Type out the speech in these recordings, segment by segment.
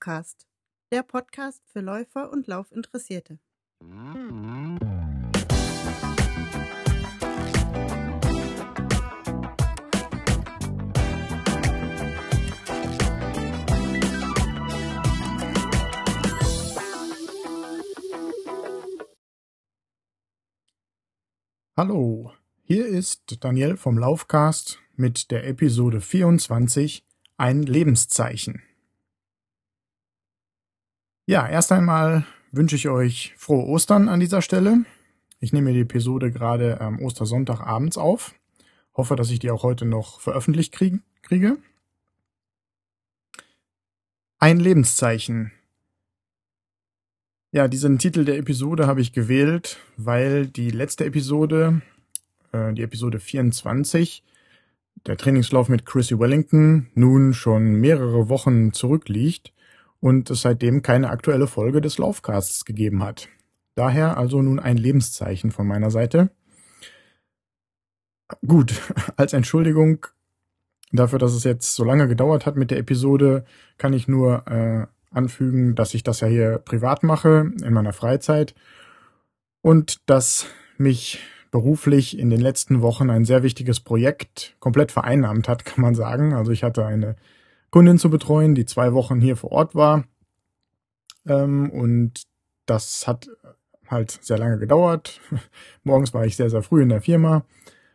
Laufcast, der Podcast für Läufer und Laufinteressierte. Hallo, hier ist Daniel vom Laufcast mit der Episode 24 Ein Lebenszeichen. Ja, erst einmal wünsche ich euch frohe Ostern an dieser Stelle. Ich nehme die Episode gerade am Ostersonntag abends auf. Hoffe, dass ich die auch heute noch veröffentlicht kriege. Ein Lebenszeichen. Ja, diesen Titel der Episode habe ich gewählt, weil die letzte Episode, äh, die Episode 24, der Trainingslauf mit Chrissy Wellington, nun schon mehrere Wochen zurückliegt und es seitdem keine aktuelle Folge des Laufcasts gegeben hat. Daher also nun ein Lebenszeichen von meiner Seite. Gut, als Entschuldigung dafür, dass es jetzt so lange gedauert hat mit der Episode, kann ich nur äh, anfügen, dass ich das ja hier privat mache, in meiner Freizeit und dass mich beruflich in den letzten Wochen ein sehr wichtiges Projekt komplett vereinnahmt hat, kann man sagen. Also ich hatte eine Kundin zu betreuen, die zwei Wochen hier vor Ort war. Ähm, und das hat halt sehr lange gedauert. Morgens war ich sehr, sehr früh in der Firma,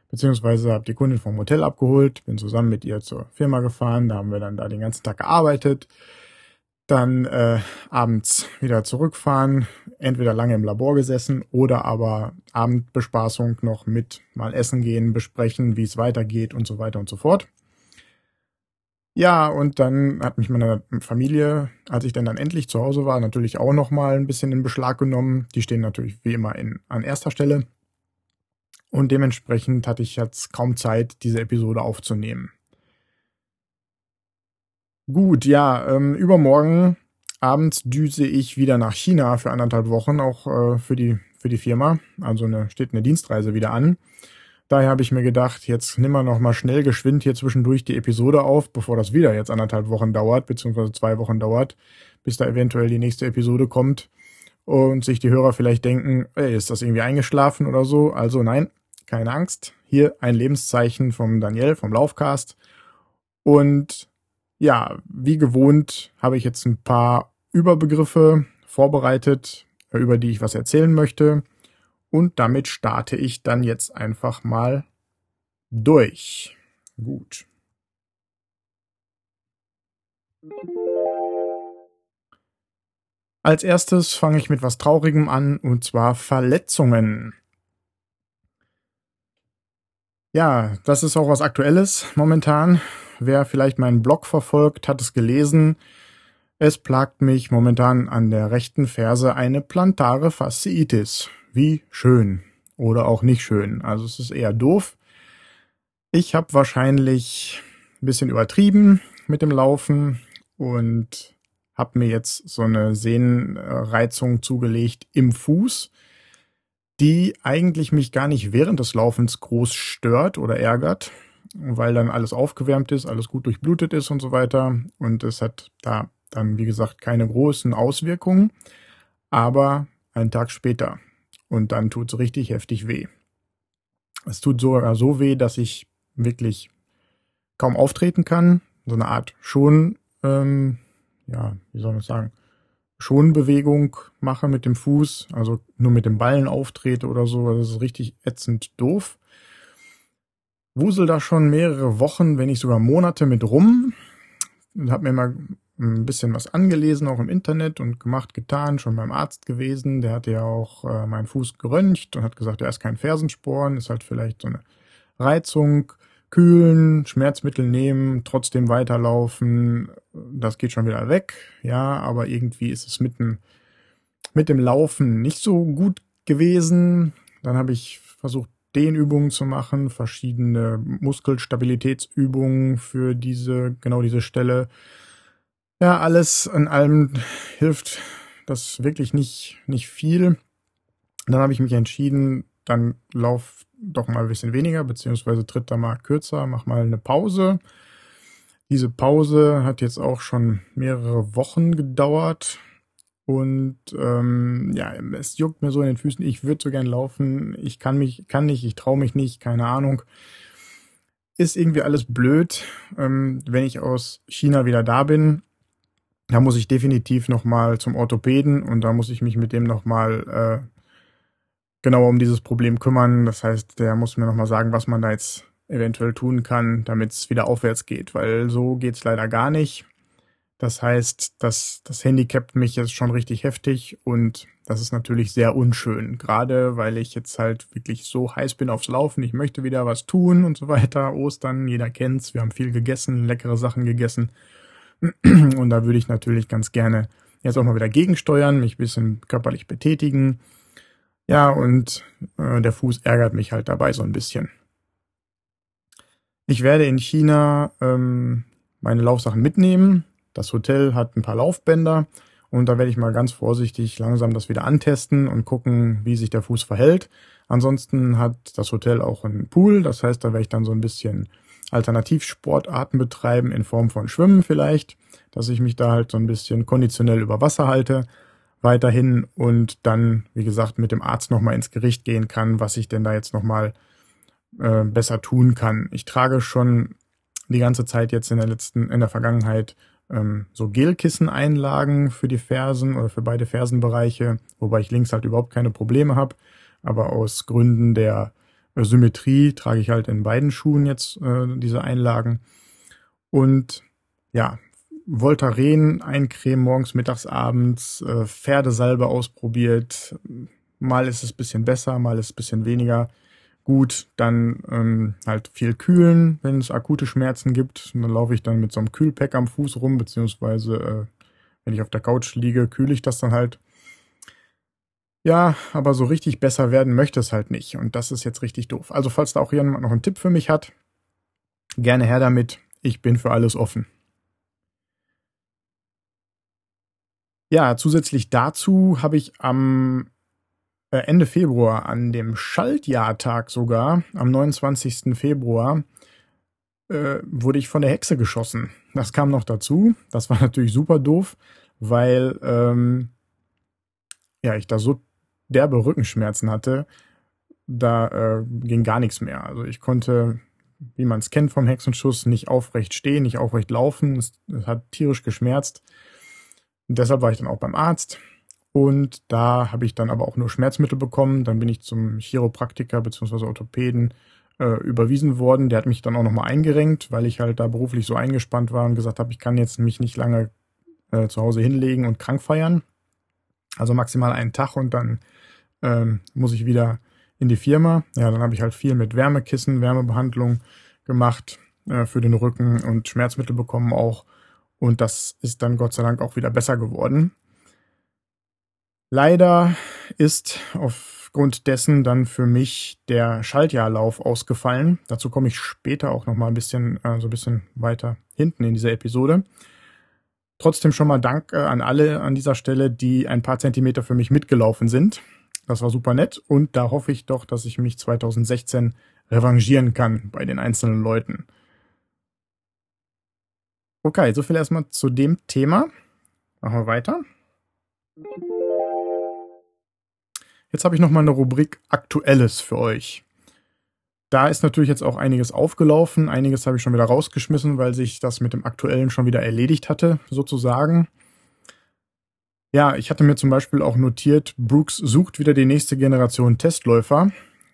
beziehungsweise habe die Kundin vom Hotel abgeholt, bin zusammen mit ihr zur Firma gefahren, da haben wir dann da den ganzen Tag gearbeitet, dann äh, abends wieder zurückfahren, entweder lange im Labor gesessen oder aber Abendbespaßung noch mit mal essen gehen, besprechen, wie es weitergeht und so weiter und so fort. Ja, und dann hat mich meine Familie, als ich dann, dann endlich zu Hause war, natürlich auch noch mal ein bisschen in Beschlag genommen. Die stehen natürlich wie immer in, an erster Stelle. Und dementsprechend hatte ich jetzt kaum Zeit, diese Episode aufzunehmen. Gut, ja, ähm, übermorgen abends düse ich wieder nach China für anderthalb Wochen, auch äh, für die für die Firma. Also eine, steht eine Dienstreise wieder an. Daher habe ich mir gedacht, jetzt nimm mal noch mal schnell geschwind hier zwischendurch die Episode auf, bevor das wieder jetzt anderthalb Wochen dauert, beziehungsweise zwei Wochen dauert, bis da eventuell die nächste Episode kommt und sich die Hörer vielleicht denken, ey, ist das irgendwie eingeschlafen oder so? Also nein, keine Angst. Hier ein Lebenszeichen vom Daniel, vom Laufcast. Und ja, wie gewohnt habe ich jetzt ein paar Überbegriffe vorbereitet, über die ich was erzählen möchte. Und damit starte ich dann jetzt einfach mal durch. Gut. Als erstes fange ich mit was Traurigem an, und zwar Verletzungen. Ja, das ist auch was Aktuelles momentan. Wer vielleicht meinen Blog verfolgt, hat es gelesen. Es plagt mich momentan an der rechten Ferse eine plantare Fasziitis wie schön oder auch nicht schön. Also es ist eher doof. Ich habe wahrscheinlich ein bisschen übertrieben mit dem Laufen und habe mir jetzt so eine Sehnenreizung zugelegt im Fuß, die eigentlich mich gar nicht während des Laufens groß stört oder ärgert, weil dann alles aufgewärmt ist, alles gut durchblutet ist und so weiter. Und es hat da dann, wie gesagt, keine großen Auswirkungen. Aber einen Tag später und dann tut es richtig heftig weh. Es tut sogar so weh, dass ich wirklich kaum auftreten kann. So eine Art schon, ähm, ja, wie soll man sagen, Schonbewegung mache mit dem Fuß, also nur mit dem Ballen auftrete oder so. Das ist richtig ätzend doof. Wusel da schon mehrere Wochen, wenn nicht sogar Monate mit rum. Und hab mir mal ein bisschen was angelesen, auch im Internet und gemacht, getan, schon beim Arzt gewesen. Der hatte ja auch äh, meinen Fuß geröntgt und hat gesagt, er ist kein Fersensporn, ist halt vielleicht so eine Reizung, kühlen, Schmerzmittel nehmen, trotzdem weiterlaufen, das geht schon wieder weg. Ja, aber irgendwie ist es mit dem, mit dem Laufen nicht so gut gewesen. Dann habe ich versucht, Dehnübungen zu machen, verschiedene Muskelstabilitätsübungen für diese, genau diese Stelle ja, alles in allem hilft das wirklich nicht, nicht viel. Dann habe ich mich entschieden, dann lauf doch mal ein bisschen weniger, beziehungsweise tritt da mal kürzer, mach mal eine Pause. Diese Pause hat jetzt auch schon mehrere Wochen gedauert. Und ähm, ja, es juckt mir so in den Füßen. Ich würde so gern laufen. Ich kann mich, kann nicht, ich traue mich nicht, keine Ahnung. Ist irgendwie alles blöd. Ähm, wenn ich aus China wieder da bin, da muss ich definitiv nochmal zum Orthopäden und da muss ich mich mit dem nochmal äh, genauer um dieses Problem kümmern. Das heißt, der muss mir nochmal sagen, was man da jetzt eventuell tun kann, damit es wieder aufwärts geht, weil so geht's leider gar nicht. Das heißt, das, das handicapt mich jetzt schon richtig heftig und das ist natürlich sehr unschön, gerade weil ich jetzt halt wirklich so heiß bin aufs Laufen. Ich möchte wieder was tun und so weiter. Ostern, jeder kennt's. Wir haben viel gegessen, leckere Sachen gegessen. Und da würde ich natürlich ganz gerne jetzt auch mal wieder gegensteuern, mich bisschen körperlich betätigen. Ja, und äh, der Fuß ärgert mich halt dabei so ein bisschen. Ich werde in China ähm, meine Laufsachen mitnehmen. Das Hotel hat ein paar Laufbänder und da werde ich mal ganz vorsichtig langsam das wieder antesten und gucken, wie sich der Fuß verhält. Ansonsten hat das Hotel auch einen Pool, das heißt, da werde ich dann so ein bisschen Alternativsportarten betreiben in Form von Schwimmen vielleicht, dass ich mich da halt so ein bisschen konditionell über Wasser halte weiterhin und dann, wie gesagt, mit dem Arzt nochmal ins Gericht gehen kann, was ich denn da jetzt nochmal äh, besser tun kann. Ich trage schon die ganze Zeit jetzt in der letzten, in der Vergangenheit ähm, so Gelkisseneinlagen für die Fersen oder für beide Fersenbereiche, wobei ich links halt überhaupt keine Probleme habe. Aber aus Gründen der Symmetrie trage ich halt in beiden Schuhen jetzt äh, diese Einlagen. Und ja, Voltaren eincremen morgens, mittags, abends, äh, Pferdesalbe ausprobiert. Mal ist es bisschen besser, mal ist es bisschen weniger gut. Dann ähm, halt viel kühlen, wenn es akute Schmerzen gibt. Und dann laufe ich dann mit so einem Kühlpack am Fuß rum, beziehungsweise äh, wenn ich auf der Couch liege, kühle ich das dann halt. Ja, aber so richtig besser werden möchte es halt nicht. Und das ist jetzt richtig doof. Also falls da auch jemand noch einen Tipp für mich hat, gerne her damit. Ich bin für alles offen. Ja, zusätzlich dazu habe ich am äh, Ende Februar, an dem Schaltjahrtag sogar, am 29. Februar, äh, wurde ich von der Hexe geschossen. Das kam noch dazu. Das war natürlich super doof, weil ähm, ja ich da so derbe Rückenschmerzen hatte, da äh, ging gar nichts mehr. Also ich konnte, wie man es kennt vom Hexenschuss, nicht aufrecht stehen, nicht aufrecht laufen. Es, es hat tierisch geschmerzt. Und deshalb war ich dann auch beim Arzt. Und da habe ich dann aber auch nur Schmerzmittel bekommen. Dann bin ich zum Chiropraktiker bzw. Orthopäden äh, überwiesen worden. Der hat mich dann auch nochmal eingerenkt, weil ich halt da beruflich so eingespannt war und gesagt habe, ich kann jetzt mich nicht lange äh, zu Hause hinlegen und krank feiern. Also maximal einen Tag und dann ähm, muss ich wieder in die Firma. Ja, dann habe ich halt viel mit Wärmekissen, Wärmebehandlung gemacht äh, für den Rücken und Schmerzmittel bekommen auch. Und das ist dann Gott sei Dank auch wieder besser geworden. Leider ist aufgrund dessen dann für mich der Schaltjahrlauf ausgefallen. Dazu komme ich später auch noch mal ein bisschen, äh, so ein bisschen weiter hinten in dieser Episode. Trotzdem schon mal Dank äh, an alle an dieser Stelle, die ein paar Zentimeter für mich mitgelaufen sind. Das war super nett und da hoffe ich doch, dass ich mich 2016 revanchieren kann bei den einzelnen Leuten. Okay, so viel erstmal zu dem Thema. Machen wir weiter. Jetzt habe ich nochmal eine Rubrik Aktuelles für euch. Da ist natürlich jetzt auch einiges aufgelaufen. Einiges habe ich schon wieder rausgeschmissen, weil sich das mit dem Aktuellen schon wieder erledigt hatte, sozusagen. Ja, ich hatte mir zum Beispiel auch notiert, Brooks sucht wieder die nächste Generation Testläufer.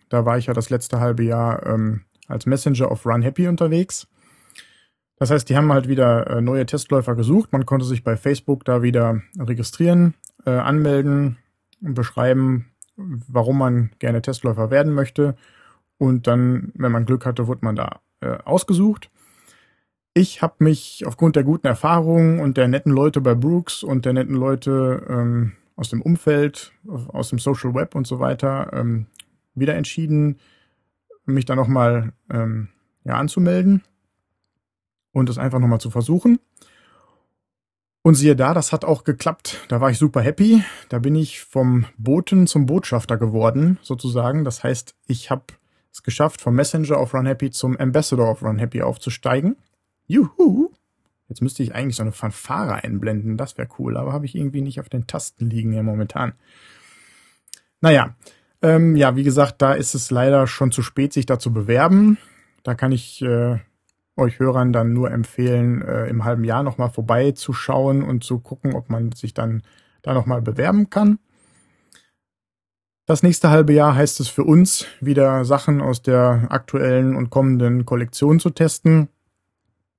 Da war ich ja das letzte halbe Jahr ähm, als Messenger of Run Happy unterwegs. Das heißt, die haben halt wieder äh, neue Testläufer gesucht. Man konnte sich bei Facebook da wieder registrieren, äh, anmelden und beschreiben, warum man gerne Testläufer werden möchte. Und dann, wenn man Glück hatte, wurde man da äh, ausgesucht. Ich habe mich aufgrund der guten Erfahrungen und der netten Leute bei Brooks und der netten Leute ähm, aus dem Umfeld, aus dem Social Web und so weiter ähm, wieder entschieden, mich da nochmal ähm, ja, anzumelden und es einfach nochmal zu versuchen. Und siehe da, das hat auch geklappt. Da war ich super happy. Da bin ich vom Boten zum Botschafter geworden, sozusagen. Das heißt, ich habe es geschafft, vom Messenger of Run Happy zum Ambassador of Run Happy aufzusteigen. Juhu! Jetzt müsste ich eigentlich so eine Fanfare einblenden, das wäre cool, aber habe ich irgendwie nicht auf den Tasten liegen hier momentan. Naja, ähm, ja, wie gesagt, da ist es leider schon zu spät, sich da zu bewerben. Da kann ich äh, euch Hörern dann nur empfehlen, äh, im halben Jahr nochmal vorbeizuschauen und zu gucken, ob man sich dann da nochmal bewerben kann. Das nächste halbe Jahr heißt es für uns, wieder Sachen aus der aktuellen und kommenden Kollektion zu testen.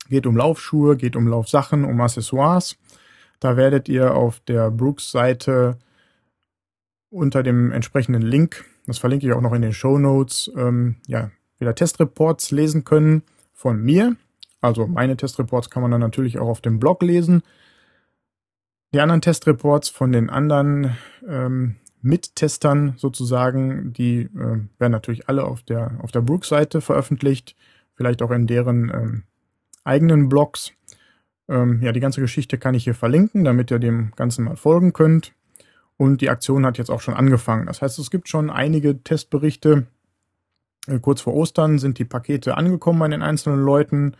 Geht um Laufschuhe, geht um Laufsachen, um Accessoires. Da werdet ihr auf der Brooks-Seite unter dem entsprechenden Link, das verlinke ich auch noch in den Show Notes, ähm, ja, wieder Testreports lesen können von mir. Also meine Testreports kann man dann natürlich auch auf dem Blog lesen. Die anderen Testreports von den anderen ähm, Mittestern sozusagen, die äh, werden natürlich alle auf der auf der Brooks-Seite veröffentlicht, vielleicht auch in deren ähm, eigenen Blogs. Ähm, ja, die ganze Geschichte kann ich hier verlinken, damit ihr dem Ganzen mal folgen könnt. Und die Aktion hat jetzt auch schon angefangen. Das heißt, es gibt schon einige Testberichte. Äh, kurz vor Ostern sind die Pakete angekommen bei den einzelnen Leuten.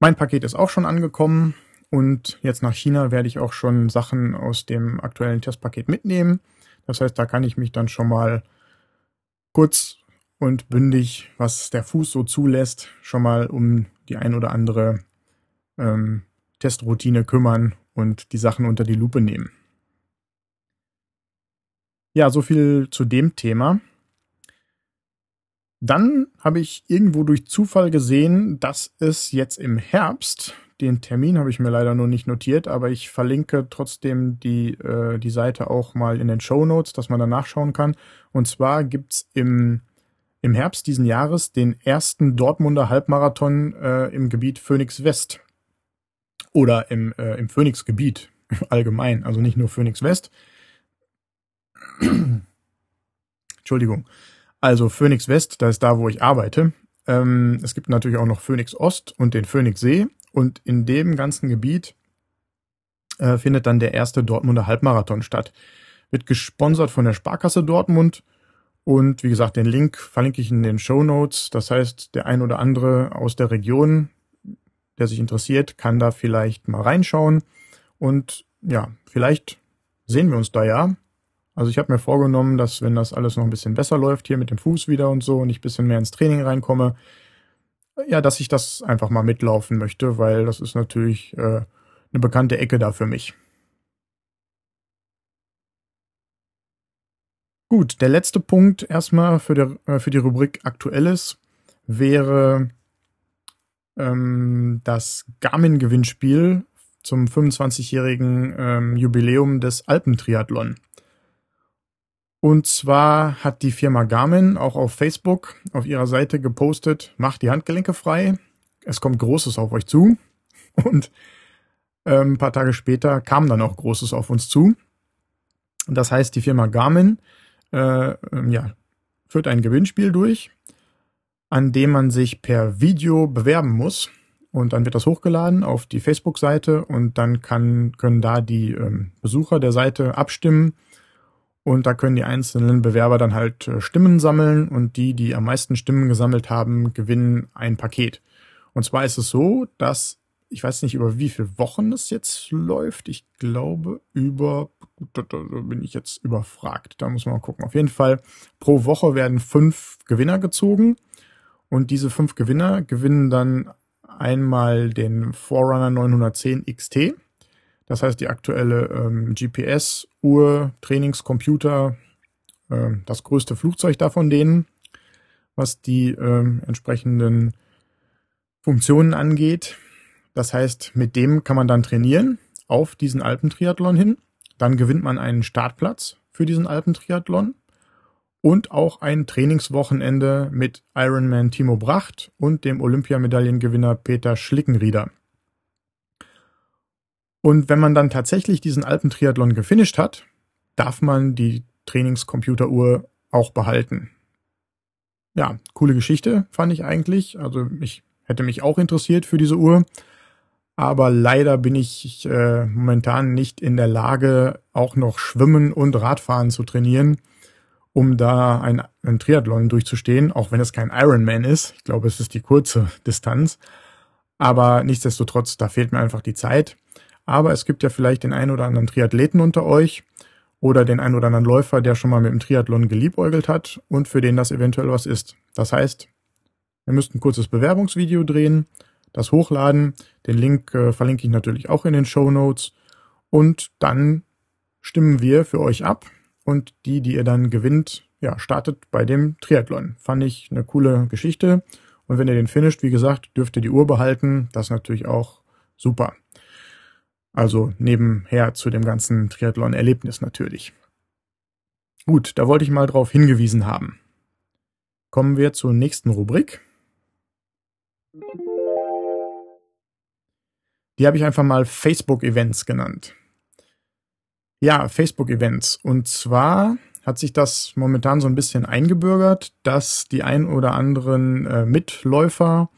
Mein Paket ist auch schon angekommen. Und jetzt nach China werde ich auch schon Sachen aus dem aktuellen Testpaket mitnehmen. Das heißt, da kann ich mich dann schon mal kurz und bündig, was der Fuß so zulässt, schon mal um die ein oder andere ähm, Testroutine kümmern und die Sachen unter die Lupe nehmen. Ja, so viel zu dem Thema. Dann habe ich irgendwo durch Zufall gesehen, dass es jetzt im Herbst den Termin habe ich mir leider nur nicht notiert, aber ich verlinke trotzdem die, äh, die Seite auch mal in den Show Notes, dass man da nachschauen kann. Und zwar gibt's im, im Herbst diesen Jahres den ersten Dortmunder Halbmarathon äh, im Gebiet Phoenix West. Oder im, äh, im Phoenix-Gebiet allgemein, also nicht nur Phoenix West. Entschuldigung. Also Phoenix West, da ist da, wo ich arbeite. Ähm, es gibt natürlich auch noch Phoenix Ost und den Phoenix See. Und in dem ganzen Gebiet äh, findet dann der erste Dortmunder Halbmarathon statt. Wird gesponsert von der Sparkasse Dortmund. Und wie gesagt, den Link verlinke ich in den Show Notes. Das heißt, der ein oder andere aus der Region, der sich interessiert, kann da vielleicht mal reinschauen. Und ja, vielleicht sehen wir uns da ja. Also ich habe mir vorgenommen, dass wenn das alles noch ein bisschen besser läuft, hier mit dem Fuß wieder und so und ich bisschen mehr ins Training reinkomme, ja, dass ich das einfach mal mitlaufen möchte, weil das ist natürlich äh, eine bekannte Ecke da für mich. Gut, der letzte Punkt erstmal für, der, äh, für die Rubrik Aktuelles wäre ähm, das Garmin-Gewinnspiel zum 25-jährigen ähm, Jubiläum des Alpentriathlon. Und zwar hat die Firma Garmin auch auf Facebook auf ihrer Seite gepostet, macht die Handgelenke frei. Es kommt Großes auf euch zu. Und ähm, ein paar Tage später kam dann auch Großes auf uns zu. Das heißt, die Firma Garmin äh, ähm, ja, führt ein Gewinnspiel durch, an dem man sich per Video bewerben muss. Und dann wird das hochgeladen auf die Facebook-Seite und dann kann, können da die ähm, Besucher der Seite abstimmen, und da können die einzelnen Bewerber dann halt äh, Stimmen sammeln und die, die am meisten Stimmen gesammelt haben, gewinnen ein Paket. Und zwar ist es so, dass ich weiß nicht über wie viele Wochen es jetzt läuft. Ich glaube über, da bin ich jetzt überfragt. Da muss man mal gucken. Auf jeden Fall pro Woche werden fünf Gewinner gezogen und diese fünf Gewinner gewinnen dann einmal den Forerunner 910 XT das heißt, die aktuelle ähm, GPS-Uhr, Trainingscomputer, äh, das größte Flugzeug davon denen, was die äh, entsprechenden Funktionen angeht. Das heißt, mit dem kann man dann trainieren auf diesen Alpentriathlon hin. Dann gewinnt man einen Startplatz für diesen Alpentriathlon und auch ein Trainingswochenende mit Ironman Timo Bracht und dem Olympiamedaillengewinner Peter Schlickenrieder. Und wenn man dann tatsächlich diesen Alpentriathlon gefinisht hat, darf man die Trainingscomputeruhr auch behalten. Ja, coole Geschichte fand ich eigentlich. Also ich hätte mich auch interessiert für diese Uhr. Aber leider bin ich äh, momentan nicht in der Lage, auch noch Schwimmen und Radfahren zu trainieren, um da ein, ein Triathlon durchzustehen, auch wenn es kein Ironman ist. Ich glaube, es ist die kurze Distanz. Aber nichtsdestotrotz, da fehlt mir einfach die Zeit. Aber es gibt ja vielleicht den einen oder anderen Triathleten unter euch oder den einen oder anderen Läufer, der schon mal mit dem Triathlon geliebäugelt hat und für den das eventuell was ist. Das heißt, ihr müsst ein kurzes Bewerbungsvideo drehen, das hochladen. Den Link äh, verlinke ich natürlich auch in den Show Notes. Und dann stimmen wir für euch ab. Und die, die ihr dann gewinnt, ja, startet bei dem Triathlon. Fand ich eine coole Geschichte. Und wenn ihr den finisht, wie gesagt, dürft ihr die Uhr behalten. Das ist natürlich auch super. Also nebenher zu dem ganzen Triathlon-Erlebnis natürlich. Gut, da wollte ich mal drauf hingewiesen haben. Kommen wir zur nächsten Rubrik. Die habe ich einfach mal Facebook-Events genannt. Ja, Facebook-Events. Und zwar hat sich das momentan so ein bisschen eingebürgert, dass die ein oder anderen äh, Mitläufer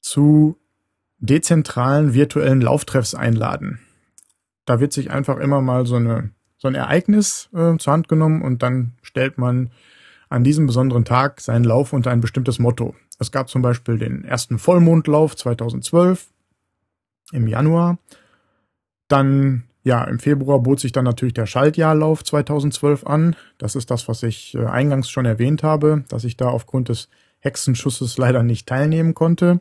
zu dezentralen virtuellen Lauftreffs einladen. Da wird sich einfach immer mal so, eine, so ein Ereignis äh, zur Hand genommen und dann stellt man an diesem besonderen Tag seinen Lauf unter ein bestimmtes Motto. Es gab zum Beispiel den ersten Vollmondlauf 2012 im Januar. Dann, ja, im Februar bot sich dann natürlich der Schaltjahrlauf 2012 an. Das ist das, was ich äh, eingangs schon erwähnt habe, dass ich da aufgrund des Hexenschusses leider nicht teilnehmen konnte.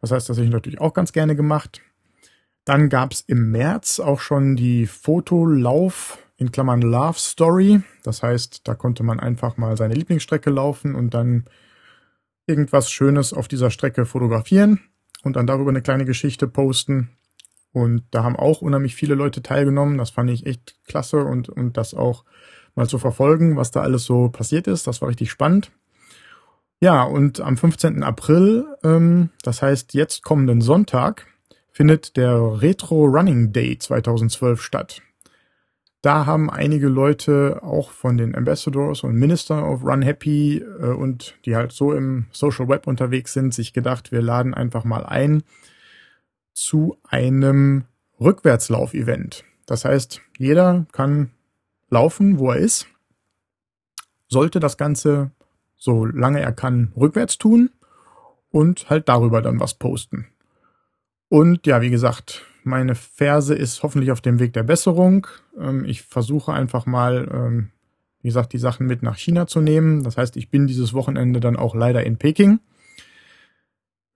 Das heißt, das habe ich natürlich auch ganz gerne gemacht. Dann gab es im März auch schon die Fotolauf in Klammern Love Story. Das heißt, da konnte man einfach mal seine Lieblingsstrecke laufen und dann irgendwas Schönes auf dieser Strecke fotografieren und dann darüber eine kleine Geschichte posten. Und da haben auch unheimlich viele Leute teilgenommen. Das fand ich echt klasse und, und das auch mal zu verfolgen, was da alles so passiert ist. Das war richtig spannend. Ja, und am 15. April, ähm, das heißt jetzt kommenden Sonntag, findet der Retro Running Day 2012 statt. Da haben einige Leute auch von den Ambassadors und Minister of Run Happy äh, und die halt so im Social Web unterwegs sind, sich gedacht, wir laden einfach mal ein zu einem Rückwärtslauf-Event. Das heißt, jeder kann laufen, wo er ist, sollte das Ganze, solange er kann, rückwärts tun und halt darüber dann was posten. Und ja, wie gesagt, meine Ferse ist hoffentlich auf dem Weg der Besserung. Ähm, ich versuche einfach mal, ähm, wie gesagt, die Sachen mit nach China zu nehmen. Das heißt, ich bin dieses Wochenende dann auch leider in Peking.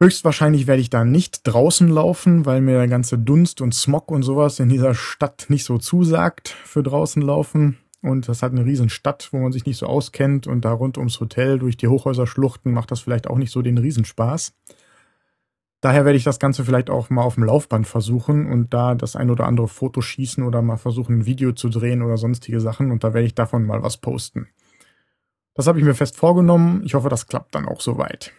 Höchstwahrscheinlich werde ich da nicht draußen laufen, weil mir der ganze Dunst und Smog und sowas in dieser Stadt nicht so zusagt für draußen laufen. Und das hat eine riesen Stadt, wo man sich nicht so auskennt und da rund ums Hotel durch die Hochhäuserschluchten macht das vielleicht auch nicht so den Riesenspaß. Daher werde ich das Ganze vielleicht auch mal auf dem Laufband versuchen und da das ein oder andere Foto schießen oder mal versuchen, ein Video zu drehen oder sonstige Sachen und da werde ich davon mal was posten. Das habe ich mir fest vorgenommen. Ich hoffe, das klappt dann auch soweit.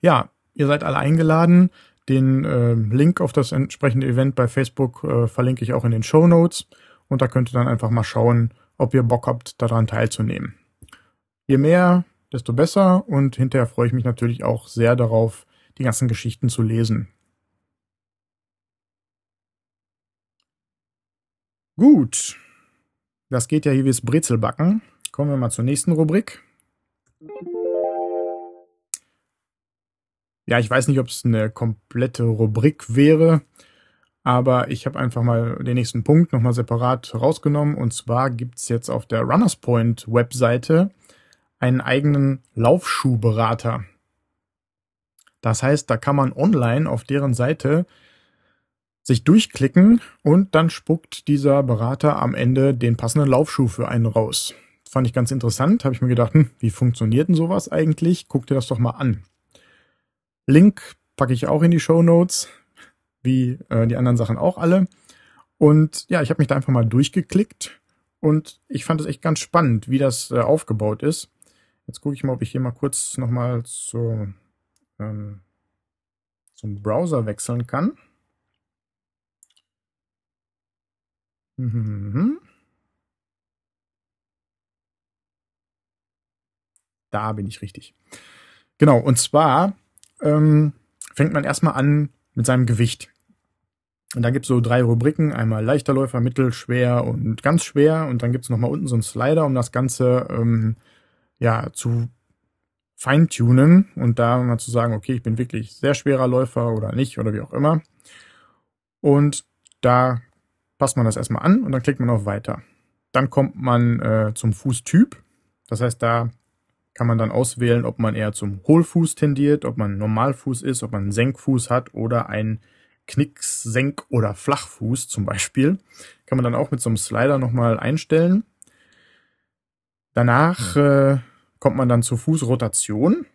Ja, ihr seid alle eingeladen. Den äh, Link auf das entsprechende Event bei Facebook äh, verlinke ich auch in den Show Notes und da könnt ihr dann einfach mal schauen, ob ihr Bock habt, daran teilzunehmen. Je mehr desto besser. Und hinterher freue ich mich natürlich auch sehr darauf, die ganzen Geschichten zu lesen. Gut. Das geht ja hier wie das Brezelbacken. Kommen wir mal zur nächsten Rubrik. Ja, ich weiß nicht, ob es eine komplette Rubrik wäre, aber ich habe einfach mal den nächsten Punkt nochmal separat rausgenommen. Und zwar gibt es jetzt auf der Runners Point Webseite einen eigenen Laufschuhberater. Das heißt, da kann man online auf deren Seite sich durchklicken und dann spuckt dieser Berater am Ende den passenden Laufschuh für einen raus. Fand ich ganz interessant, habe ich mir gedacht, hm, wie funktioniert denn sowas eigentlich? Guck dir das doch mal an. Link packe ich auch in die Show Notes, wie äh, die anderen Sachen auch alle. Und ja, ich habe mich da einfach mal durchgeklickt und ich fand es echt ganz spannend, wie das äh, aufgebaut ist. Jetzt gucke ich mal, ob ich hier mal kurz nochmal zu, ähm, zum Browser wechseln kann. Mhm. Da bin ich richtig. Genau, und zwar ähm, fängt man erstmal an mit seinem Gewicht. Und da gibt es so drei Rubriken, einmal leichter Läufer, mittel, schwer und ganz schwer. Und dann gibt es nochmal unten so einen Slider, um das Ganze ähm, ja, zu feintunen und da mal zu sagen, okay, ich bin wirklich sehr schwerer Läufer oder nicht oder wie auch immer. Und da passt man das erstmal an und dann klickt man auf Weiter. Dann kommt man äh, zum Fußtyp. Das heißt, da kann man dann auswählen, ob man eher zum Hohlfuß tendiert, ob man Normalfuß ist, ob man einen Senkfuß hat oder ein Knicks-, Senk- oder Flachfuß zum Beispiel. Kann man dann auch mit so einem Slider nochmal einstellen. Danach äh, kommt man dann zur Fußrotation.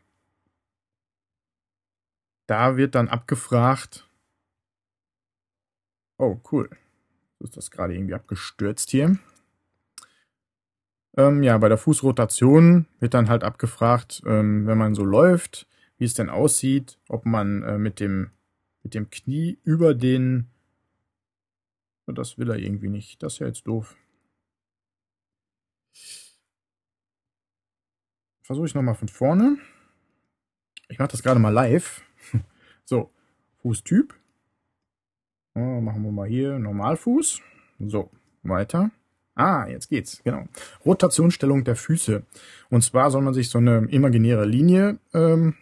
Da wird dann abgefragt. Oh, cool. So ist das gerade irgendwie abgestürzt hier. Ähm, ja, bei der Fußrotation wird dann halt abgefragt, ähm, wenn man so läuft, wie es denn aussieht, ob man äh, mit dem mit dem Knie über den. Das will er irgendwie nicht. Das ist ja jetzt doof. Versuche ich nochmal von vorne. Ich mache das gerade mal live. So, Fußtyp. Oh, machen wir mal hier Normalfuß. So, weiter. Ah, jetzt geht's, genau. Rotationsstellung der Füße. Und zwar soll man sich so eine imaginäre Linie ähm,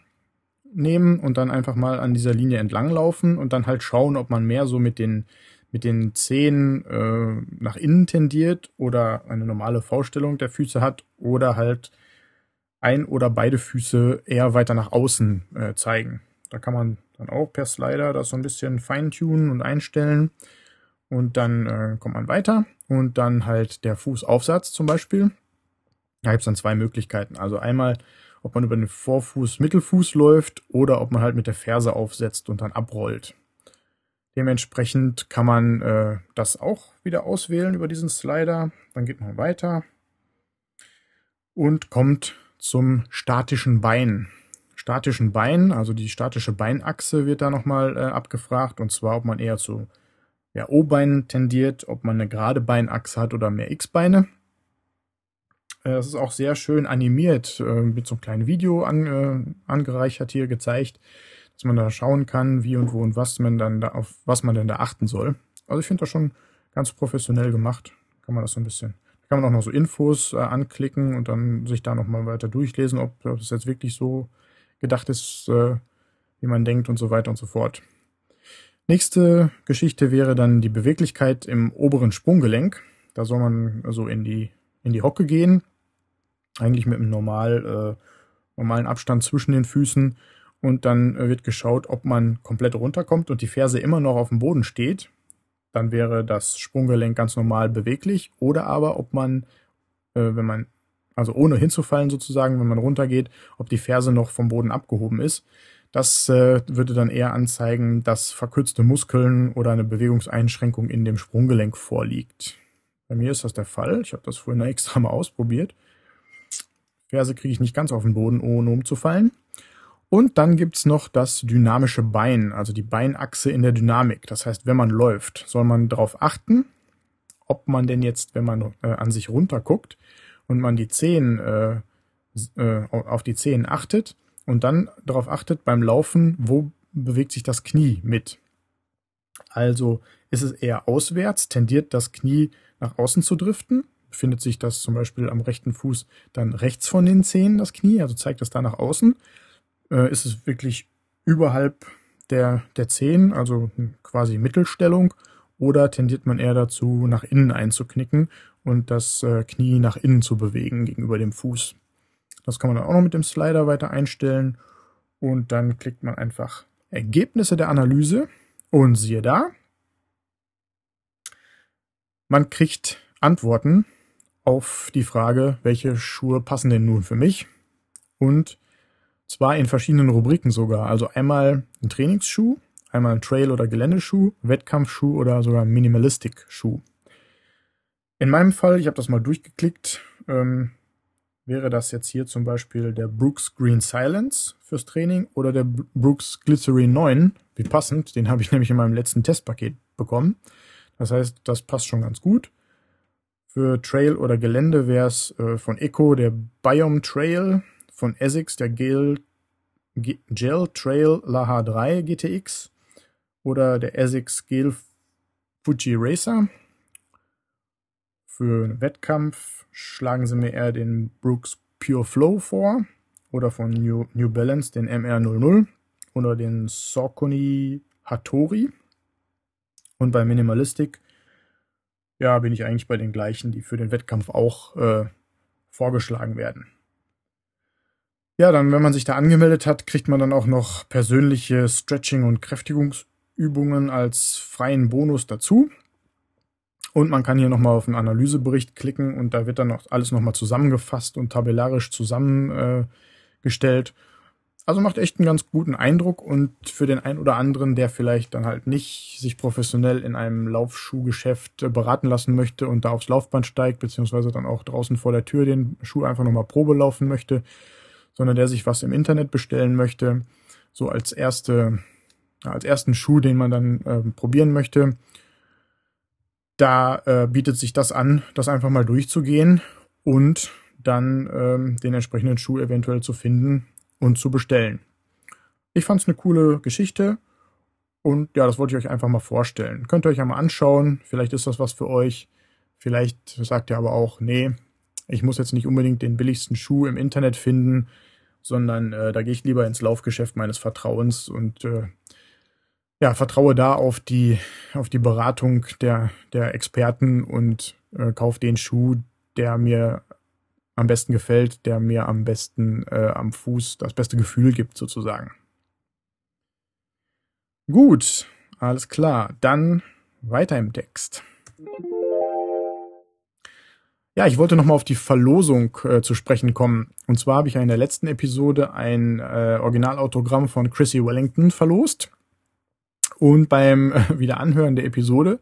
nehmen und dann einfach mal an dieser Linie entlang laufen und dann halt schauen, ob man mehr so mit den mit den Zehen äh, nach innen tendiert oder eine normale V-Stellung der Füße hat oder halt ein oder beide Füße eher weiter nach außen äh, zeigen. Da kann man dann auch per Slider das so ein bisschen feintunen und einstellen. Und dann äh, kommt man weiter und dann halt der Fußaufsatz zum Beispiel. Da gibt es dann zwei Möglichkeiten. Also einmal, ob man über den Vorfuß, Mittelfuß läuft oder ob man halt mit der Ferse aufsetzt und dann abrollt. Dementsprechend kann man äh, das auch wieder auswählen über diesen Slider. Dann geht man weiter und kommt zum statischen Bein. Statischen Bein, also die statische Beinachse wird da nochmal äh, abgefragt und zwar, ob man eher zu ja, O-Bein tendiert, ob man eine gerade Beinachse hat oder mehr X-Beine. Äh, das ist auch sehr schön animiert, äh, mit so einem kleinen Video an, äh, angereichert hier gezeigt, dass man da schauen kann, wie und wo und was man dann da auf was man denn da achten soll. Also ich finde das schon ganz professionell gemacht. Kann man das so ein bisschen kann man auch noch so Infos äh, anklicken und dann sich da nochmal weiter durchlesen, ob, ob das jetzt wirklich so gedacht ist, äh, wie man denkt und so weiter und so fort. Nächste Geschichte wäre dann die Beweglichkeit im oberen Sprunggelenk. Da soll man also in die, in die Hocke gehen, eigentlich mit einem normal, äh, normalen Abstand zwischen den Füßen und dann äh, wird geschaut, ob man komplett runterkommt und die Ferse immer noch auf dem Boden steht dann wäre das Sprunggelenk ganz normal beweglich. Oder aber, ob man, äh, wenn man, also ohne hinzufallen sozusagen, wenn man runtergeht, ob die Ferse noch vom Boden abgehoben ist. Das äh, würde dann eher anzeigen, dass verkürzte Muskeln oder eine Bewegungseinschränkung in dem Sprunggelenk vorliegt. Bei mir ist das der Fall. Ich habe das vorhin extra mal ausprobiert. Ferse kriege ich nicht ganz auf den Boden, ohne umzufallen. Und dann gibt's noch das dynamische Bein, also die Beinachse in der Dynamik. Das heißt, wenn man läuft, soll man darauf achten, ob man denn jetzt, wenn man äh, an sich runterguckt und man die Zehen äh, äh, auf die Zehen achtet und dann darauf achtet beim Laufen, wo bewegt sich das Knie mit. Also ist es eher auswärts, tendiert das Knie nach außen zu driften, befindet sich das zum Beispiel am rechten Fuß dann rechts von den Zehen, das Knie, also zeigt das da nach außen äh, ist es wirklich überhalb der, der Zehen, also quasi Mittelstellung, oder tendiert man eher dazu, nach innen einzuknicken und das äh, Knie nach innen zu bewegen gegenüber dem Fuß. Das kann man dann auch noch mit dem Slider weiter einstellen und dann klickt man einfach Ergebnisse der Analyse und siehe da, man kriegt Antworten auf die Frage, welche Schuhe passen denn nun für mich und zwar in verschiedenen Rubriken sogar. Also einmal ein Trainingsschuh, einmal ein Trail- oder Geländeschuh, Wettkampfschuh oder sogar ein Minimalistic-Schuh. In meinem Fall, ich habe das mal durchgeklickt, ähm, wäre das jetzt hier zum Beispiel der Brooks Green Silence fürs Training oder der Brooks Glycerin 9. Wie passend, den habe ich nämlich in meinem letzten Testpaket bekommen. Das heißt, das passt schon ganz gut. Für Trail oder Gelände wäre es äh, von Eco der Biome Trail von Essex der Gel, Gel Trail Laha 3 GTX oder der Essex Gel Fuji Racer. Für einen Wettkampf schlagen sie mir eher den Brooks Pure Flow vor oder von New, New Balance, den MR00 oder den Saucony Hattori. Und bei Minimalistic, ja, bin ich eigentlich bei den gleichen, die für den Wettkampf auch äh, vorgeschlagen werden. Ja, dann, wenn man sich da angemeldet hat, kriegt man dann auch noch persönliche Stretching- und Kräftigungsübungen als freien Bonus dazu. Und man kann hier nochmal auf den Analysebericht klicken und da wird dann noch alles nochmal zusammengefasst und tabellarisch zusammengestellt. also macht echt einen ganz guten Eindruck und für den einen oder anderen, der vielleicht dann halt nicht sich professionell in einem Laufschuhgeschäft beraten lassen möchte und da aufs Laufband steigt, beziehungsweise dann auch draußen vor der Tür den Schuh einfach nochmal Probe laufen möchte, sondern der sich was im Internet bestellen möchte, so als erste, als ersten Schuh, den man dann äh, probieren möchte, da äh, bietet sich das an, das einfach mal durchzugehen und dann ähm, den entsprechenden Schuh eventuell zu finden und zu bestellen. Ich fand es eine coole Geschichte und ja, das wollte ich euch einfach mal vorstellen. Könnt ihr euch einmal anschauen, vielleicht ist das was für euch. Vielleicht sagt ihr aber auch, nee, ich muss jetzt nicht unbedingt den billigsten Schuh im Internet finden, sondern äh, da gehe ich lieber ins Laufgeschäft meines Vertrauens und äh, ja, vertraue da auf die, auf die Beratung der, der Experten und äh, kaufe den Schuh, der mir am besten gefällt, der mir am besten äh, am Fuß das beste Gefühl gibt, sozusagen. Gut, alles klar. Dann weiter im Text. Ja, ich wollte nochmal auf die Verlosung äh, zu sprechen kommen. Und zwar habe ich ja in der letzten Episode ein äh, Originalautogramm von Chrissy Wellington verlost. Und beim äh, Wiederanhören der Episode,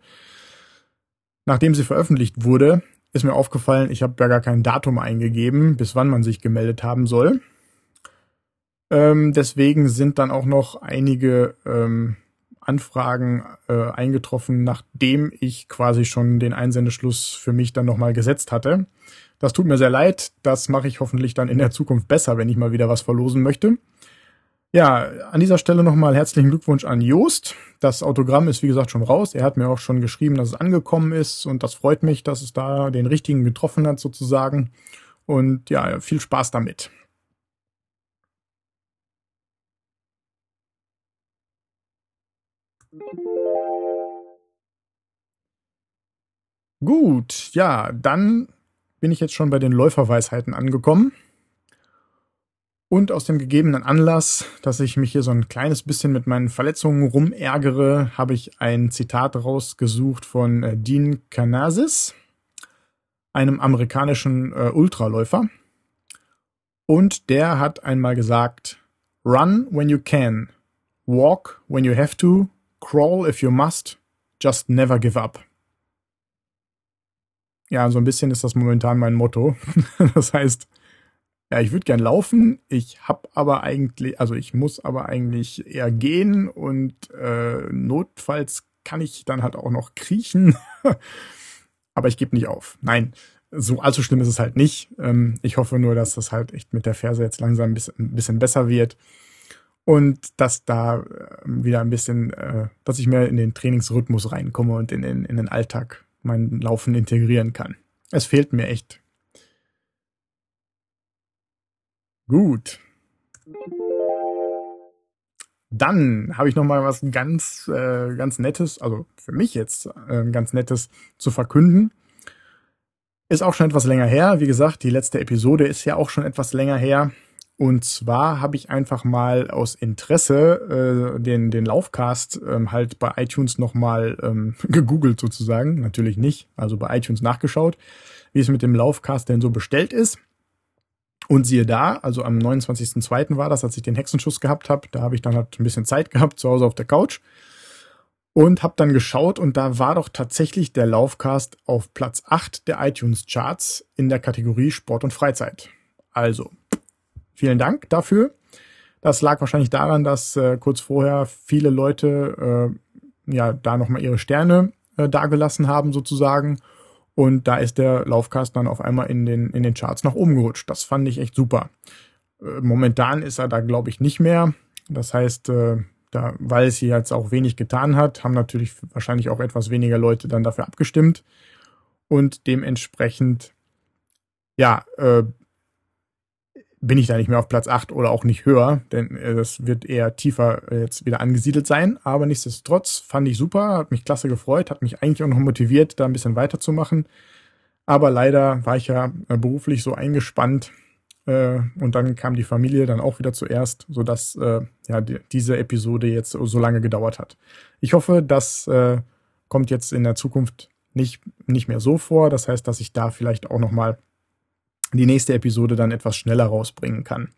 nachdem sie veröffentlicht wurde, ist mir aufgefallen, ich habe ja gar kein Datum eingegeben, bis wann man sich gemeldet haben soll. Ähm, deswegen sind dann auch noch einige ähm, Anfragen äh, eingetroffen, nachdem ich quasi schon den Einsendeschluss für mich dann nochmal gesetzt hatte. Das tut mir sehr leid. Das mache ich hoffentlich dann in der Zukunft besser, wenn ich mal wieder was verlosen möchte. Ja, an dieser Stelle nochmal herzlichen Glückwunsch an Joost. Das Autogramm ist wie gesagt schon raus. Er hat mir auch schon geschrieben, dass es angekommen ist und das freut mich, dass es da den richtigen getroffen hat sozusagen. Und ja, viel Spaß damit. Gut, ja, dann bin ich jetzt schon bei den Läuferweisheiten angekommen. Und aus dem gegebenen Anlass, dass ich mich hier so ein kleines bisschen mit meinen Verletzungen rumärgere, habe ich ein Zitat rausgesucht von äh, Dean Canasis, einem amerikanischen äh, Ultraläufer. Und der hat einmal gesagt, Run when you can, walk when you have to, crawl if you must, just never give up. Ja, so ein bisschen ist das momentan mein Motto. das heißt, ja, ich würde gern laufen, ich hab aber eigentlich, also ich muss aber eigentlich eher gehen und äh, notfalls kann ich dann halt auch noch kriechen. aber ich gebe nicht auf. Nein, so allzu schlimm ist es halt nicht. Ähm, ich hoffe nur, dass das halt echt mit der Ferse jetzt langsam ein bisschen, ein bisschen besser wird und dass da äh, wieder ein bisschen, äh, dass ich mehr in den Trainingsrhythmus reinkomme und in, in, in den Alltag mein Laufen integrieren kann. Es fehlt mir echt Gut. Dann habe ich noch mal was ganz, äh, ganz Nettes, also für mich jetzt äh, ganz Nettes zu verkünden. Ist auch schon etwas länger her. Wie gesagt, die letzte Episode ist ja auch schon etwas länger her. Und zwar habe ich einfach mal aus Interesse äh, den, den Laufcast ähm, halt bei iTunes nochmal ähm, gegoogelt sozusagen. Natürlich nicht, also bei iTunes nachgeschaut, wie es mit dem Laufcast denn so bestellt ist. Und siehe da, also am 29.02. war das, als ich den Hexenschuss gehabt habe. Da habe ich dann halt ein bisschen Zeit gehabt, zu Hause auf der Couch. Und habe dann geschaut und da war doch tatsächlich der Laufcast auf Platz 8 der iTunes-Charts in der Kategorie Sport und Freizeit. Also, vielen Dank dafür. Das lag wahrscheinlich daran, dass äh, kurz vorher viele Leute äh, ja da nochmal ihre Sterne äh, dagelassen haben sozusagen und da ist der Laufcast dann auf einmal in den, in den Charts nach oben gerutscht. Das fand ich echt super. Äh, momentan ist er da, glaube ich, nicht mehr. Das heißt, äh, da, weil es hier jetzt auch wenig getan hat, haben natürlich wahrscheinlich auch etwas weniger Leute dann dafür abgestimmt. Und dementsprechend, ja, äh, bin ich da nicht mehr auf Platz 8 oder auch nicht höher, denn äh, das wird eher tiefer äh, jetzt wieder angesiedelt sein. Aber nichtsdestotrotz fand ich super, hat mich klasse gefreut, hat mich eigentlich auch noch motiviert, da ein bisschen weiterzumachen. Aber leider war ich ja äh, beruflich so eingespannt äh, und dann kam die Familie dann auch wieder zuerst, sodass äh, ja die, diese Episode jetzt so lange gedauert hat. Ich hoffe, das äh, kommt jetzt in der Zukunft nicht, nicht mehr so vor. Das heißt, dass ich da vielleicht auch nochmal die nächste Episode dann etwas schneller rausbringen kann.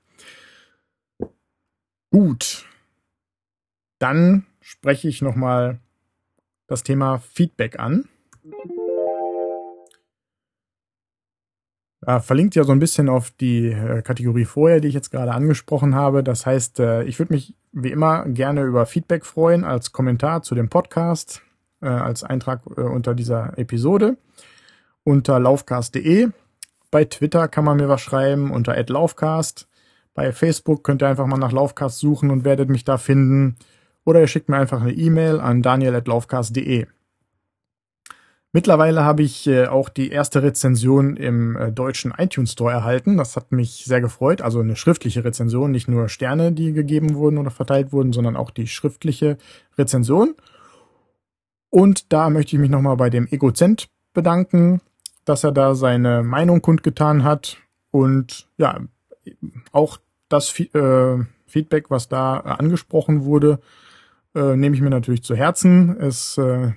Gut. Dann spreche ich nochmal das Thema Feedback an. Ja, verlinkt ja so ein bisschen auf die äh, Kategorie vorher, die ich jetzt gerade angesprochen habe. Das heißt, äh, ich würde mich wie immer gerne über Feedback freuen als Kommentar zu dem Podcast, äh, als Eintrag unter dieser Episode unter laufcast.de bei Twitter kann man mir was schreiben unter @laufcast. Bei Facebook könnt ihr einfach mal nach Laufcast suchen und werdet mich da finden. Oder ihr schickt mir einfach eine E-Mail an daniel.laufcast.de. Mittlerweile habe ich äh, auch die erste Rezension im äh, deutschen iTunes Store erhalten. Das hat mich sehr gefreut. Also eine schriftliche Rezension, nicht nur Sterne, die gegeben wurden oder verteilt wurden, sondern auch die schriftliche Rezension. Und da möchte ich mich nochmal bei dem Egozent bedanken dass er da seine Meinung kundgetan hat und ja, auch das äh, Feedback, was da angesprochen wurde, äh, nehme ich mir natürlich zu Herzen. Es äh,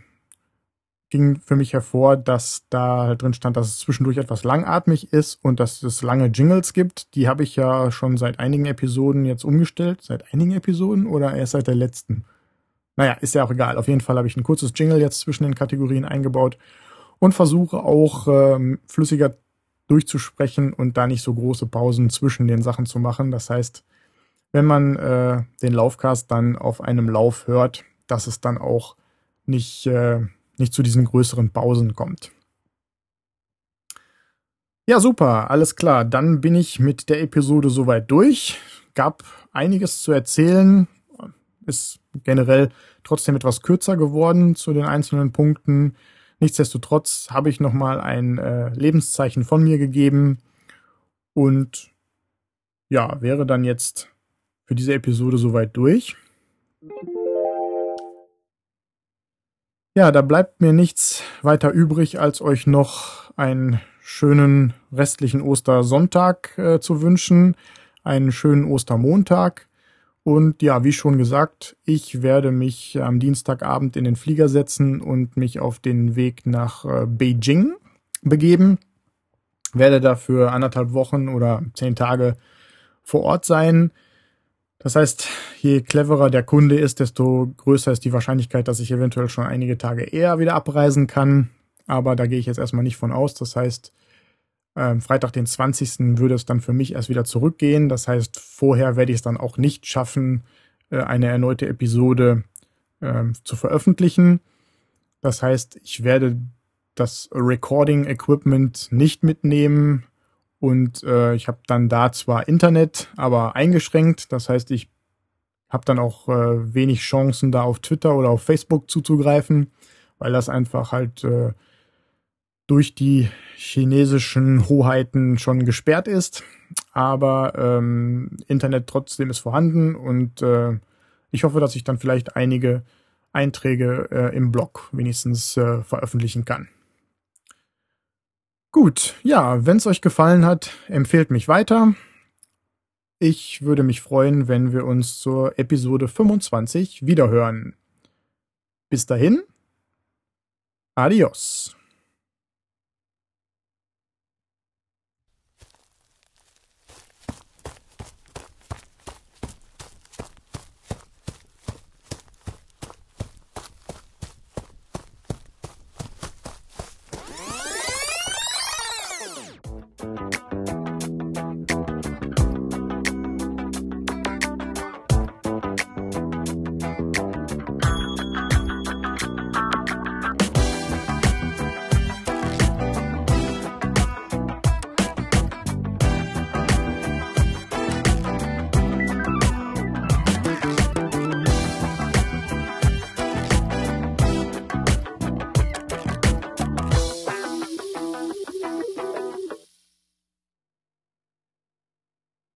ging für mich hervor, dass da drin stand, dass es zwischendurch etwas langatmig ist und dass es lange Jingles gibt. Die habe ich ja schon seit einigen Episoden jetzt umgestellt. Seit einigen Episoden oder erst seit der letzten? Naja, ist ja auch egal. Auf jeden Fall habe ich ein kurzes Jingle jetzt zwischen den Kategorien eingebaut und versuche auch ähm, flüssiger durchzusprechen und da nicht so große Pausen zwischen den Sachen zu machen. Das heißt, wenn man äh, den Laufcast dann auf einem Lauf hört, dass es dann auch nicht, äh, nicht zu diesen größeren Pausen kommt. Ja, super, alles klar. Dann bin ich mit der Episode soweit durch. Gab einiges zu erzählen. Ist generell trotzdem etwas kürzer geworden zu den einzelnen Punkten. Nichtsdestotrotz habe ich nochmal ein äh, Lebenszeichen von mir gegeben. Und ja, wäre dann jetzt für diese Episode soweit durch. Ja, da bleibt mir nichts weiter übrig, als euch noch einen schönen restlichen Ostersonntag äh, zu wünschen, einen schönen Ostermontag und ja, wie schon gesagt, ich werde mich am Dienstagabend in den Flieger setzen und mich auf den Weg nach äh, Beijing begeben. Werde dafür anderthalb Wochen oder zehn Tage vor Ort sein. Das heißt, je cleverer der Kunde ist, desto größer ist die Wahrscheinlichkeit, dass ich eventuell schon einige Tage eher wieder abreisen kann. Aber da gehe ich jetzt erstmal nicht von aus. Das heißt, Freitag, den 20. würde es dann für mich erst wieder zurückgehen. Das heißt, vorher werde ich es dann auch nicht schaffen, äh, eine erneute Episode äh, zu veröffentlichen. Das heißt, ich werde das Recording Equipment nicht mitnehmen und äh, ich habe dann da zwar Internet, aber eingeschränkt. Das heißt, ich habe dann auch äh, wenig Chancen, da auf Twitter oder auf Facebook zuzugreifen, weil das einfach halt durch die chinesischen Hoheiten schon gesperrt ist, aber ähm, Internet trotzdem ist vorhanden und äh, ich hoffe, dass ich dann vielleicht einige Einträge äh, im Blog wenigstens äh, veröffentlichen kann. Gut, ja, wenn es euch gefallen hat, empfehlt mich weiter. Ich würde mich freuen, wenn wir uns zur Episode 25 wiederhören. Bis dahin, adios.